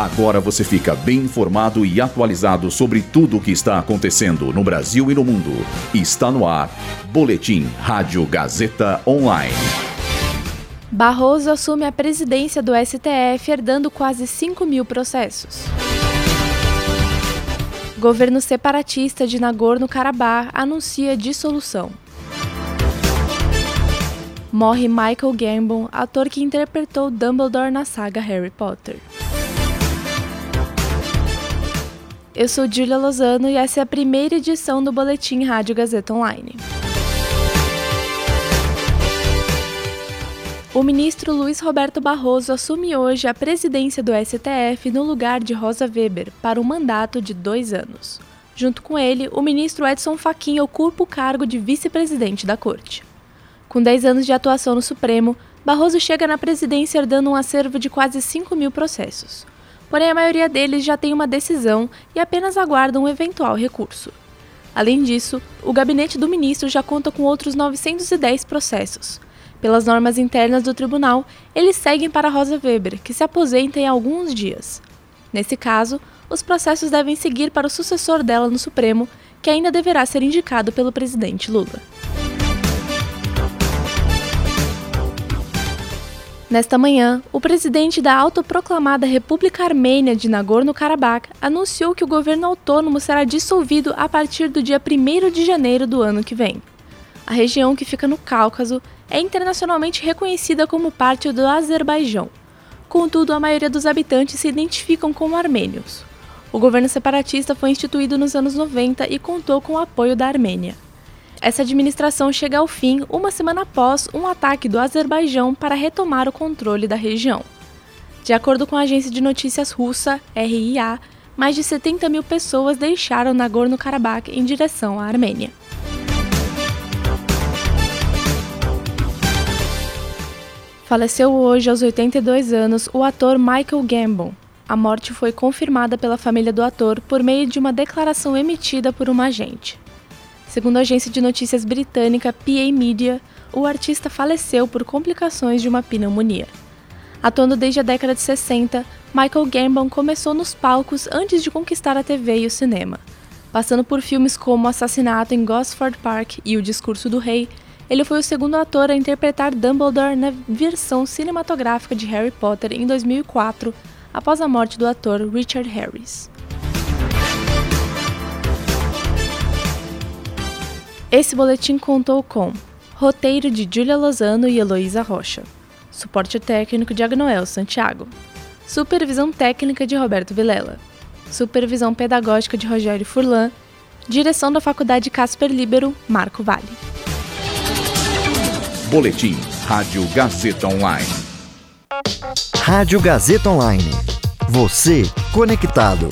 Agora você fica bem informado e atualizado sobre tudo o que está acontecendo no Brasil e no mundo. Está no ar. Boletim Rádio Gazeta Online. Barroso assume a presidência do STF, herdando quase 5 mil processos. Governo separatista de Nagorno-Karabakh anuncia dissolução. Morre Michael Gambon, ator que interpretou Dumbledore na saga Harry Potter. Eu sou Julia Lozano e essa é a primeira edição do Boletim Rádio Gazeta Online. O ministro Luiz Roberto Barroso assume hoje a presidência do STF no lugar de Rosa Weber para um mandato de dois anos. Junto com ele, o ministro Edson Fachin ocupa o cargo de vice-presidente da Corte. Com 10 anos de atuação no Supremo, Barroso chega na presidência herdando um acervo de quase 5 mil processos porém a maioria deles já tem uma decisão e apenas aguardam um eventual recurso. Além disso, o gabinete do ministro já conta com outros 910 processos. Pelas normas internas do tribunal, eles seguem para Rosa Weber, que se aposenta em alguns dias. Nesse caso, os processos devem seguir para o sucessor dela no Supremo, que ainda deverá ser indicado pelo presidente Lula. Nesta manhã, o presidente da autoproclamada República Armênia de Nagorno-Karabakh anunciou que o governo autônomo será dissolvido a partir do dia 1 de janeiro do ano que vem. A região que fica no Cáucaso é internacionalmente reconhecida como parte do Azerbaijão. Contudo, a maioria dos habitantes se identificam como armênios. O governo separatista foi instituído nos anos 90 e contou com o apoio da Armênia. Essa administração chega ao fim uma semana após um ataque do Azerbaijão para retomar o controle da região. De acordo com a agência de notícias russa, RIA, mais de 70 mil pessoas deixaram Nagorno-Karabakh em direção à Armênia. Faleceu hoje, aos 82 anos, o ator Michael Gambon. A morte foi confirmada pela família do ator por meio de uma declaração emitida por uma agente. Segundo a agência de notícias britânica PA Media, o artista faleceu por complicações de uma pneumonia. Atuando desde a década de 60, Michael Gambon começou nos palcos antes de conquistar a TV e o cinema. Passando por filmes como Assassinato em Gosford Park e O Discurso do Rei, ele foi o segundo ator a interpretar Dumbledore na versão cinematográfica de Harry Potter em 2004, após a morte do ator Richard Harris. Esse boletim contou com roteiro de Júlia Lozano e Heloísa Rocha, suporte técnico de Agnoel Santiago, supervisão técnica de Roberto Vilela, supervisão pedagógica de Rogério Furlan, direção da Faculdade Casper Libero, Marco Vale. Boletim Rádio Gazeta Online. Rádio Gazeta Online. Você conectado.